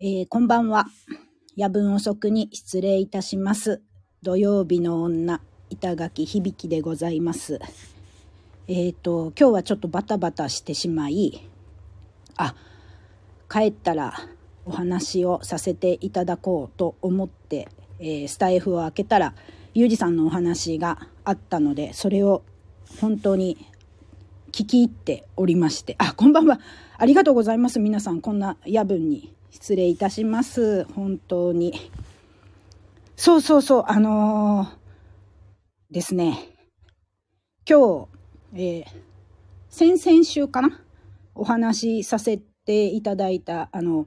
えー、こんばんは。夜分遅くに失礼いたします。土曜日の女、板垣響でございます。えっ、ー、と、今日はちょっとバタバタしてしまい、あ、帰ったらお話をさせていただこうと思って、えー、スタイフを開けたら、ゆうじさんのお話があったので、それを本当に聞き入っておりまして、あ、こんばんは。ありがとうございます。皆さん、こんな夜分に失礼いたします。本当に。そうそうそう、あのー、ですね。今日、えー、先々週かな？お話しさせていただいた、あの、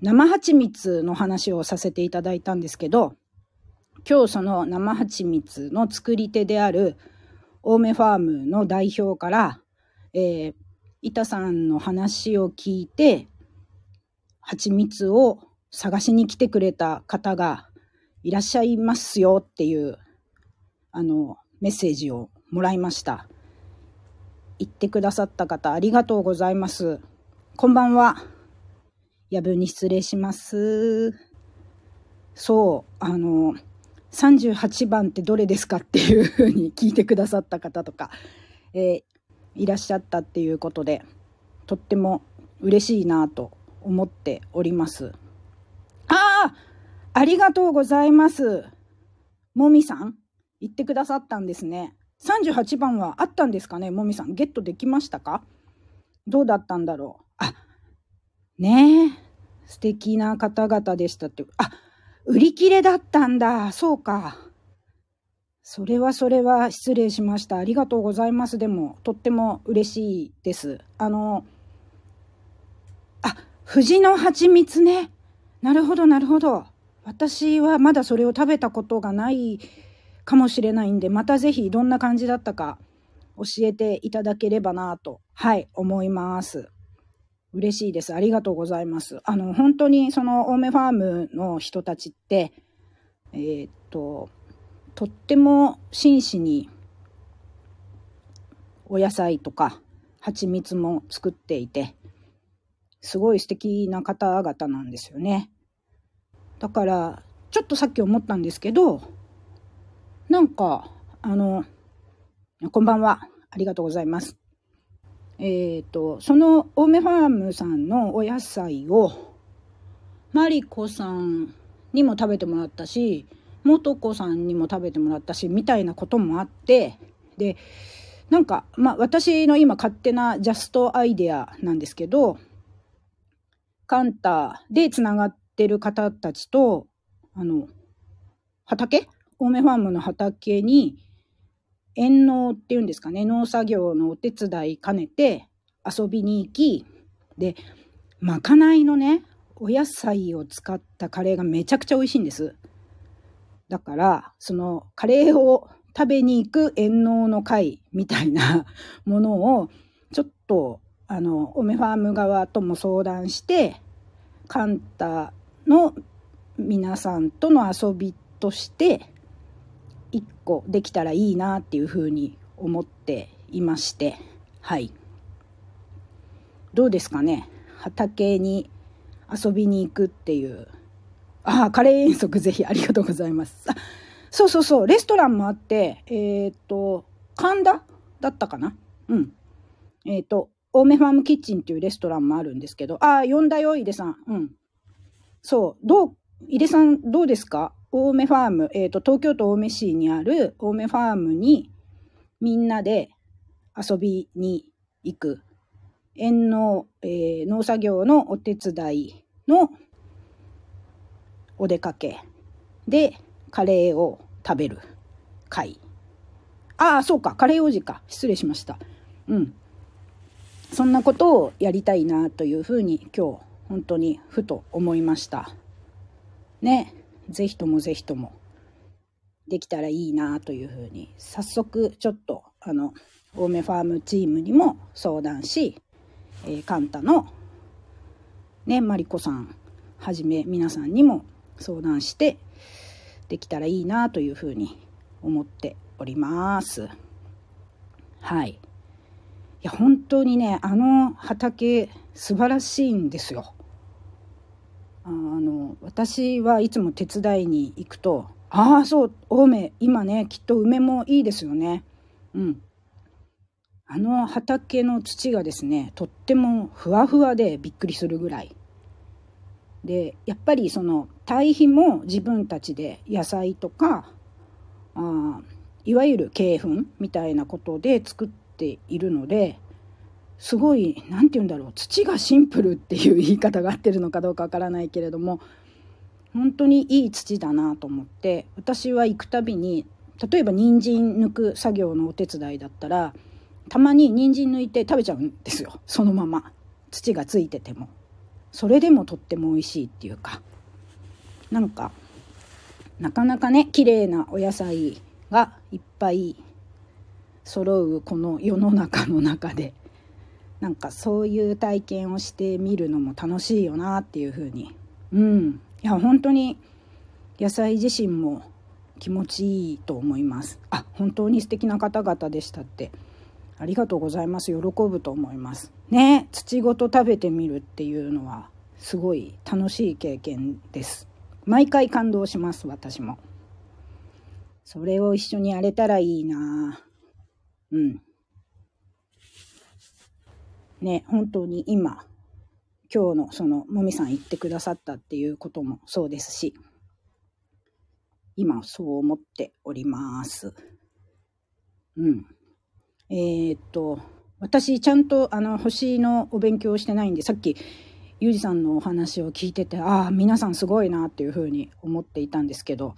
生蜂蜜の話をさせていただいたんですけど、今日その生蜂蜜の作り手である青梅ファームの代表から、えー、板さんの話を聞いて、蜂蜜を探しに来てくれた方がいらっしゃいますよっていう、あの、メッセージをもらいました。言ってくださった方ありがとうございます。こんばんは。夜分に失礼します。そう、あの、38番ってどれですかっていうふうに聞いてくださった方とか、えー、いらっしゃったっていうことで、とっても嬉しいなと思っております。ああありがとうございます。もみさん言ってくださったんですね。38番はあったんですかねもみさん。ゲットできましたか？どうだったんだろうあ、ねえ。素敵な方々でしたって。あ、売り切れだったんだ。そうか。それはそれは失礼しました。ありがとうございます。でも、とっても嬉しいです。あの、藤の蜂蜜ね。なるほど、なるほど。私はまだそれを食べたことがないかもしれないんで、またぜひどんな感じだったか教えていただければなと、はい、思います。嬉しいです。ありがとうございます。あの、本当にその青梅ファームの人たちって、えー、っと、とっても真摯にお野菜とか蜂蜜も作っていて、すごい素敵な方々なんですよね。だから、ちょっとさっき思ったんですけど、なんか、あの、こんばんは。ありがとうございます。えっ、ー、と、その青梅ファームさんのお野菜を、マリコさんにも食べてもらったし、元子さんにも食べてもらったし、みたいなこともあって、で、なんか、まあ、私の今勝手なジャストアイデアなんですけど、カンタでつながってる方たちと、あの、畑？青梅ファームの畑に、遠農っていうんですかね、農作業のお手伝い兼ねて遊びに行き、で、まかないのね、お野菜を使ったカレーがめちゃくちゃ美味しいんです。だから、そのカレーを食べに行く遠農の会みたいなものを、ちょっと、あの、オメファーム側とも相談して、カンタの皆さんとの遊びとして、1個できたらいいなっていうふうに思っていましてはい。どうですかね？畑に遊びに行くっていう。ああカレー遠足ぜひありがとうございます。あ そうそうそうレストランもあってえっ、ー、と神田だったかな？うん。えっ、ー、と青梅ファームキッチンっていうレストランもあるんですけどああ呼んだよ井出さんうんそうどう井出さんどうですか？青梅ファーム、えっ、ー、と、東京都青梅市にある青梅ファームにみんなで遊びに行く。園農、えー、農作業のお手伝いのお出かけでカレーを食べる会。ああ、そうか、カレー王子か。失礼しました。うん。そんなことをやりたいなというふうに今日本当にふと思いました。ね。ぜひともぜひともできたらいいなというふうに早速ちょっとあの青梅ファームチームにも相談し、えー、カンタのねマリコさんはじめ皆さんにも相談してできたらいいなというふうに思っております。はい。いや本当にねあの畑素晴らしいんですよ。あの私はいつも手伝いに行くと「ああそう青梅今ねきっと梅もいいですよね」うん。あの畑の土がですねとってもふわふわでびっくりするぐらい。でやっぱりその堆肥も自分たちで野菜とかあいわゆる鶏粉みたいなことで作っているのですごい何て言うんだろう土がシンプルっていう言い方が合ってるのかどうかわからないけれども本当にいい土だなと思って私は行くたびに例えば人参抜く作業のお手伝いだったらたまに人参抜いて食べちゃうんですよそのまま。土がついてても。それでもとっても美味しいっていうか。なんかなかなかね綺麗なお野菜がいっぱい揃うこの世の中の中でなんかそういう体験をしてみるのも楽しいよなっていうふうに。うん。いや本当に野菜自身も気持ちいいと思います。あ本当に素敵な方々でしたって。ありがとうございます。喜ぶと思います。ね。土ごと食べてみるっていうのはすごい楽しい経験です。毎回感動します私も。それを一緒にやれたらいいな。うん。ね本当に今今日のそのもみさん言ってくださったっていうこともそうですし今そう思っております。うん。えー、っと私ちゃんとあの星のお勉強をしてないんでさっきユージさんのお話を聞いててああ皆さんすごいなっていうふうに思っていたんですけど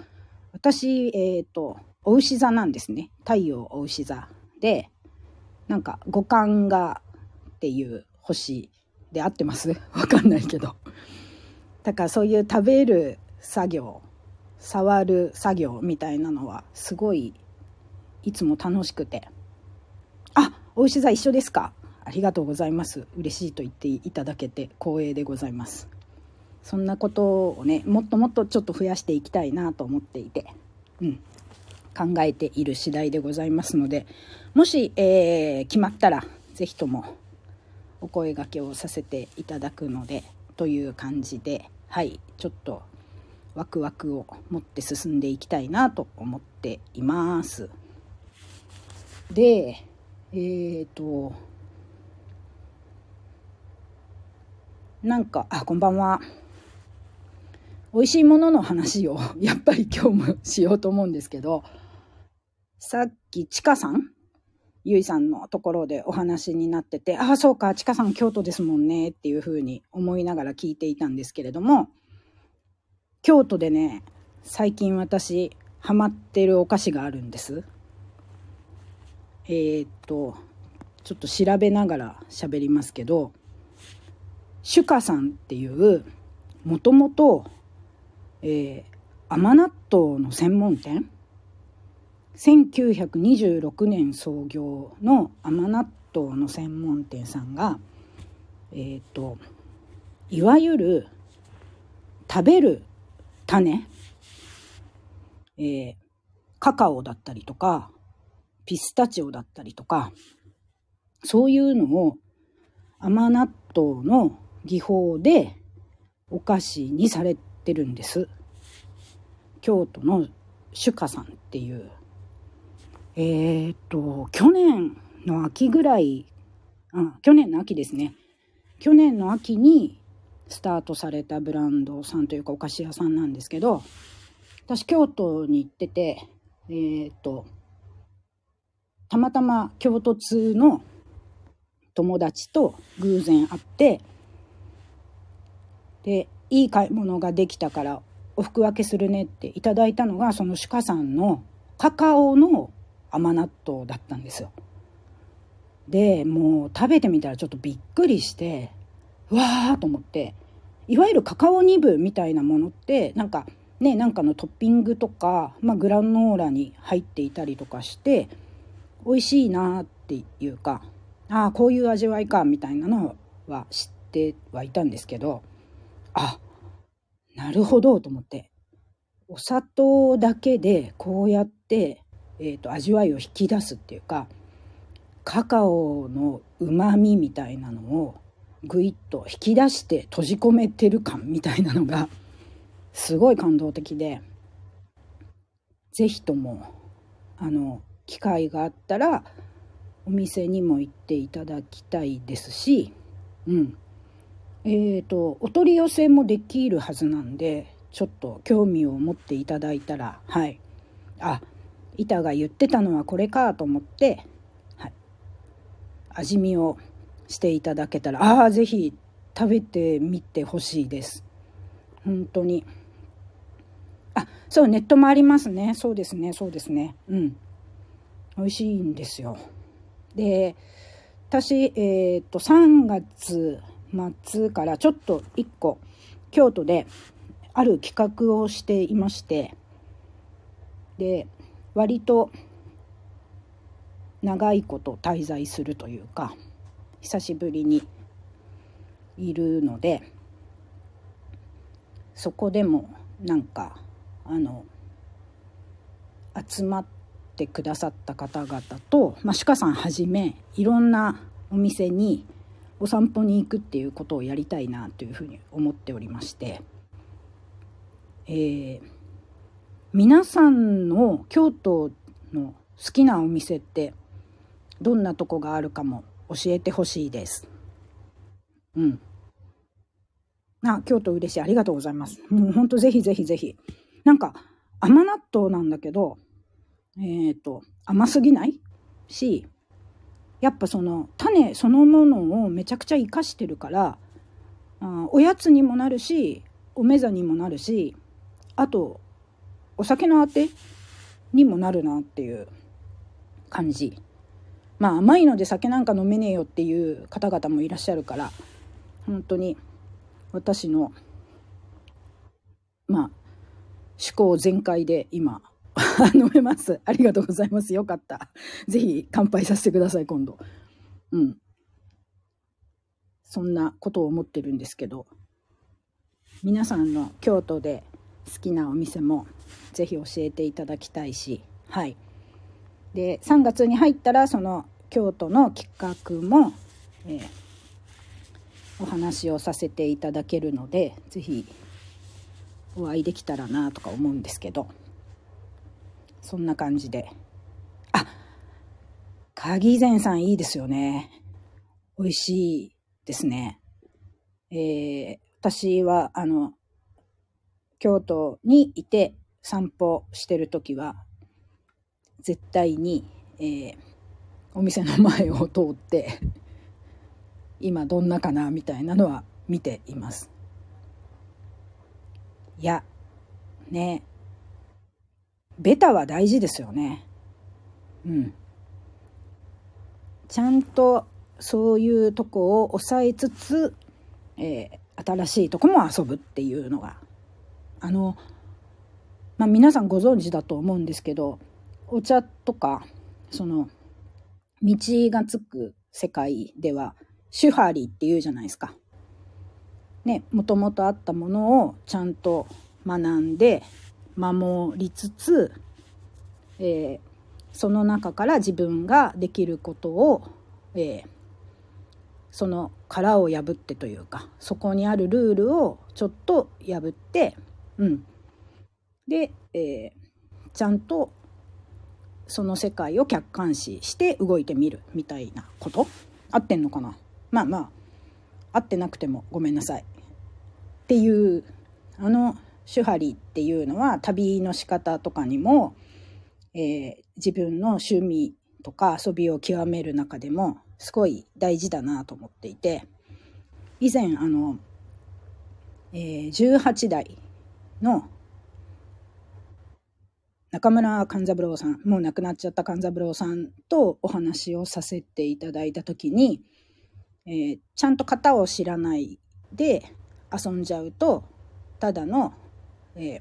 私えー、っとお牛座なんですね。太陽お牛座。でなんか五感がっていう星で合ってます。わかんないけど。だからそういう食べる作業触る作業みたいなのはすごいいつも楽しくて。あお牛座一緒ですか。ありがとうございます。嬉しいと言っていただけて光栄でございます。そんなことをねもっともっとちょっと増やしていきたいなと思っていて。うん。考えている次第でございますのでもし、えー、決まったら是非ともお声がけをさせていただくのでという感じではいちょっとワクワクを持って進んでいきたいなと思っています。でえっ、ー、となんかあこんばんは美味しいものの話をやっぱり今日もしようと思うんですけどさっきちかさん？ゆいさんのところでお話になってて、ああ、そうか、ちかさん京都ですもんねっていうふうに思いながら聞いていたんですけれども、京都でね、最近私、ハマってるお菓子があるんです。えー、っと、ちょっと調べながら喋りますけど、シュカさんっていう、もともと、えー、甘納豆の専門店1926年創業の甘納豆の専門店さんが、えーと、いわゆる食べる種、えー、カカオだったりとかピスタチオだったりとかそういうのを甘納豆の技法でお菓子にされてるんです。京都の主家さんっていうえー、っと、去年の秋ぐらい、あ、去年の秋ですね。去年の秋にスタートされたブランドさんというかお菓子屋さんなんですけど、私京都に行ってて、えー、っと、たまたま京都通の友達と偶然会って、で、いい買い物ができたからお服分けするねっていただいたのが、その鹿さんのカカオの甘納豆だったんですよ。でもう食べてみたらちょっとびっくりしてわーと思っていわゆるカカオニブみたいなものってなんかねなんかのトッピングとか、まあ、グラノーラに入っていたりとかして美味しいなっていうかああこういう味わいかみたいなのは知ってはいたんですけどあなるほどと思ってお砂糖だけでこうやってえーと、味わいを引き出すっていうかカカオのうまみみたいなのをぐいっと引き出して閉じ込めてる感みたいなのがすごい感動的で是非ともあの機会があったらお店にも行っていただきたいですし、うん、えーとお取り寄せもできるはずなんでちょっと興味を持っていただいたらはい。あ板が言ってたのはこれかと思って、はい、味見をしていただけたらああ是非食べてみてほしいです。本当に。あそうネットもありますね。そうですね。そうですね。うん。美味しいんですよ。で私えっ、と3月末からちょっと1個京都である企画をしていましてで割と長いこと滞在するというか久しぶりにいるのでそこでもなんかあの集まってくださった方々と、まあ、鹿さんはじめいろんなお店にお散歩に行くっていうことをやりたいなというふうに思っておりまして、えー、皆さんの京都の好きなお店ってどんなとこがあるかも教えてほしいです。うん。あ、京都嬉しい。ありがとうございます。もうほんとぜひぜひぜひ。なんか甘納豆なんだけど、えっ、ー、と、甘すぎない？し、やっぱその種そのものをめちゃくちゃ生かしてるからあおやつにもなるしおめざにもなるしあとお酒のあてにもなるなっていう感じまあ甘いので酒なんか飲めねえよっていう方々もいらっしゃるから本当に私のまあ思考全開で今 飲めます。ありがとうございます。よかった。ぜひ乾杯させてください、今度。うん。そんなことを思ってるんですけど、皆さんの京都で好きなお店もぜひ教えていただきたいし、はい。で、3月に入ったら、その京都の企画も、えー、お話をさせていただけるので、ぜひお会いできたらなとか思うんですけど、そんな感じで。あ、鍵膳さんいいですよね。美味しいですね。えー、私は、あの、京都にいて散歩してる時は、絶対に、えー、お店の前を通って 今どんなかなみたいなのは見ています。いや、ねベタは大事ですよね。うん。ちゃんとそういうとこを抑えつつ、えー、新しいとこも遊ぶっていうのがあの、まあ、皆さんご存知だと思うんですけどお茶とかその道がつく世界では手張りっていうじゃないですか。ねもともとあったものをちゃんと学んで守りつつ、えー、その中から自分ができることを、えー、その殻を破ってというかそこにあるルールをちょっと破って、うん、で、えー、ちゃんとその世界を客観視して動いてみるみたいなこと？合ってんのかな？まあまあ合ってなくてもごめんなさいっていうあの手張りっていうのは旅の仕方とかにも、えー、自分の趣味とか遊びを極める中でもすごい大事だなと思っていて。以前あの、えー、18代の中村勘三郎さんもう亡くなっちゃった勘三郎さんとお話をさせていただいた時に、えー、ちゃんと型を知らないで遊んじゃうとただのえー、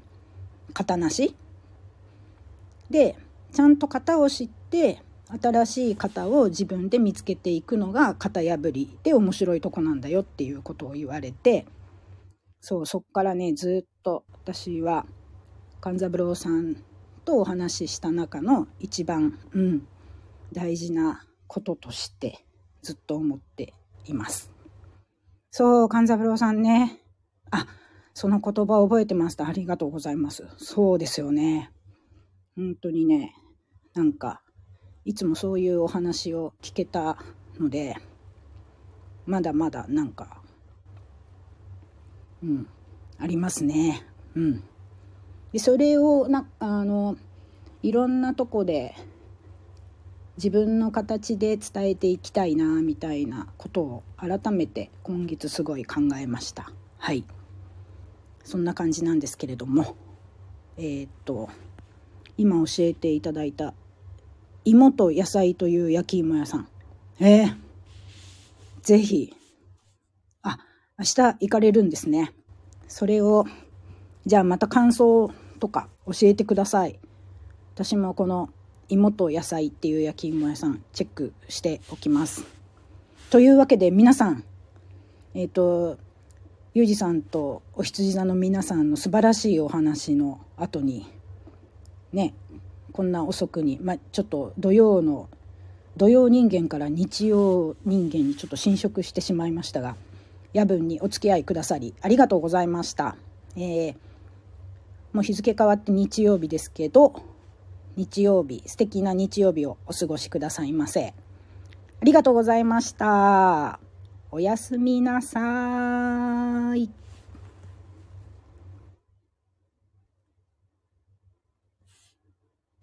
型なし。でちゃんと型を知って新しい型を自分で見つけていくのが型破りで面白いとこなんだよっていうことを言われてそうそっからねずっと私は勘三郎さんとお話しした中の一番、うん、大事なこととしてずっと思っています。そう、勘三郎さんね。あ、その言葉覚えてました。ありがとうございます。そうですよね。本当にね、なんか、いつもそういうお話を聞けたので、まだまだなんか、うん、ありますね。うん。でそれをな、あの、いろんなとこで自分の形で伝えていきたいなみたいなことを改めて今月すごい考えました。はい。そんな感じなんですけれども。えー、っと今教えていただいた芋と野菜という焼き芋屋さん。えー、ぜひ。あ明日行かれるんですね。それをじゃあまた感想とか教えてください私もこの芋と野菜っていう焼き芋屋さんチェックしておきます。というわけで皆さん、えっ、ー、と、ゆうじさんとお羊座の皆さんの素晴らしいお話の後に、ね、こんな遅くに、まあ、ちょっと土曜の、土曜人間から日曜人間にちょっと侵食してしまいましたが、夜分にお付き合いくださりありがとうございました。えー、もう日付変わって日曜日ですけど、日曜日、素敵な日曜日をお過ごしくださいませ。ありがとうございました。おやすみなさい。